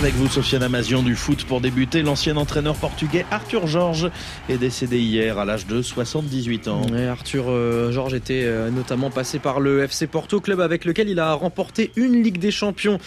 Avec vous, Sofiane Amazian du foot pour débuter. L'ancien entraîneur portugais Arthur Georges est décédé hier à l'âge de 78 ans. Arthur euh, Georges était euh, notamment passé par le FC Porto, club avec lequel il a remporté une Ligue des Champions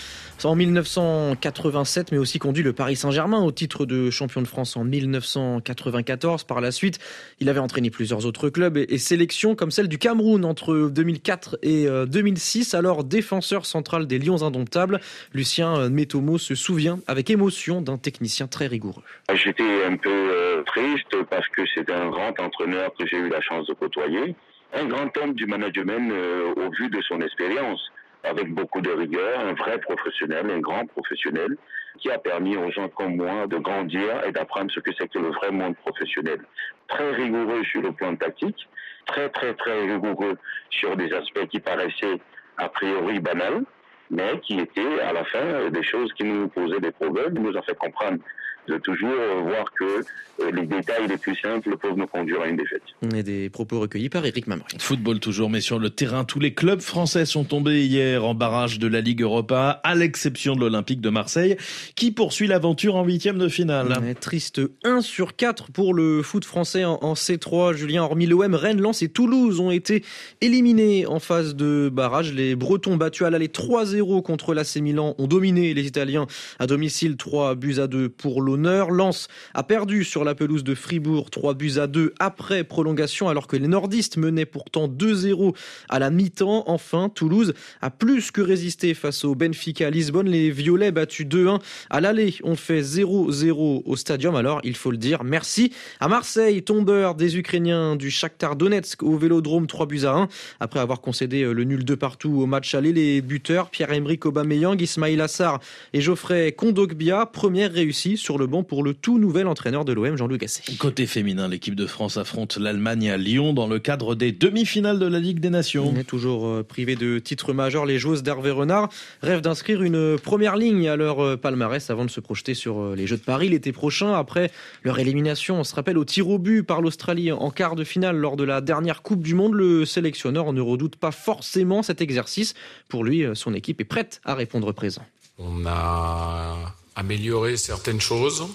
en 1987, mais aussi conduit le Paris Saint-Germain au titre de champion de France en 1994. Par la suite, il avait entraîné plusieurs autres clubs et, sélections comme celle du Cameroun entre 2004 et 2006. Euh, Alors défenseur central des Lions indomptables, Lucien Métomo se souvient avec émotion d'un technicien très rigoureux. J'étais un peu euh, triste parce que c'est un grand entraîneur que j'ai eu la chance de côtoyer, un grand homme du management euh, au vu de son expérience avec beaucoup de rigueur, un vrai professionnel, un grand professionnel, qui a permis aux gens comme moi de grandir et d'apprendre ce que c'est que le vrai monde professionnel. Très rigoureux sur le plan tactique, très très très rigoureux sur des aspects qui paraissaient a priori banals, mais qui étaient à la fin des choses qui nous posaient des problèmes, nous a fait comprendre de toujours voir que euh, les détails les plus simples peuvent nous conduire à une défaite. Et des propos recueillis par Eric Mamry. Football toujours, mais sur le terrain, tous les clubs français sont tombés hier en barrage de la Ligue Europa, à l'exception de l'Olympique de Marseille, qui poursuit l'aventure en huitième de finale. triste 1 sur 4 pour le foot français en, C3. Julien, hormis l'OM, Rennes, Lens et Toulouse ont été éliminés en phase de barrage. Les Bretons battus à l'aller 3-0 contre l'AC Milan ont dominé les Italiens à domicile 3 buts à 2 pour l'honneur. Lens a perdu sur la pelouse de Fribourg 3 buts à 2 après prolongation alors que les nordistes menaient pourtant 2-0 à la mi-temps. Enfin, Toulouse a plus que résisté face au Benfica Lisbonne. Les Violets battus 2-1 à l'aller ont fait 0-0 au stadium. Alors, il faut le dire, merci à Marseille, tombeur des Ukrainiens du Shakhtar Donetsk au Vélodrome 3 buts à 1 après avoir concédé le nul de partout au match aller. Les buteurs Pierre-Emerick Aubameyang, Ismail Assar et Geoffrey Kondogbia, première réussie sur le bon pour le tout nouvel entraîneur de l'OM, Jean-Louis Gasset. Côté féminin, l'équipe de France affronte l'Allemagne à Lyon dans le cadre des demi-finales de la Ligue des Nations. On est toujours euh, privé de titres majeurs. Les joueuses d'Hervé Renard rêvent d'inscrire une première ligne à leur euh, palmarès avant de se projeter sur euh, les Jeux de Paris l'été prochain. Après leur élimination, on se rappelle, au tir au but par l'Australie en quart de finale lors de la dernière Coupe du Monde, le sélectionneur ne redoute pas forcément cet exercice. Pour lui, son équipe est prête à répondre présent. On a améliorer certaines choses.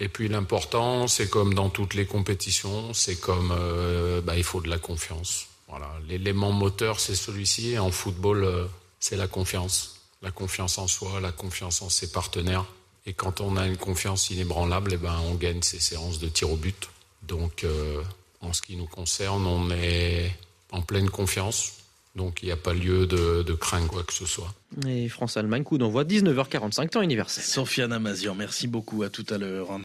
Et puis l'important, c'est comme dans toutes les compétitions, c'est comme euh, bah, il faut de la confiance. Voilà, l'élément moteur, c'est celui-ci. Et en football, euh, c'est la confiance, la confiance en soi, la confiance en ses partenaires. Et quand on a une confiance inébranlable, eh ben on gagne ces séances de tir au but. Donc, euh, en ce qui nous concerne, on est en pleine confiance. Donc il n'y a pas lieu de, de, craindre quoi que ce soit. Et France-Allemagne, coup d'envoi 19h45, temps universel. Sofiane Amazian, merci beaucoup, à tout à l'heure.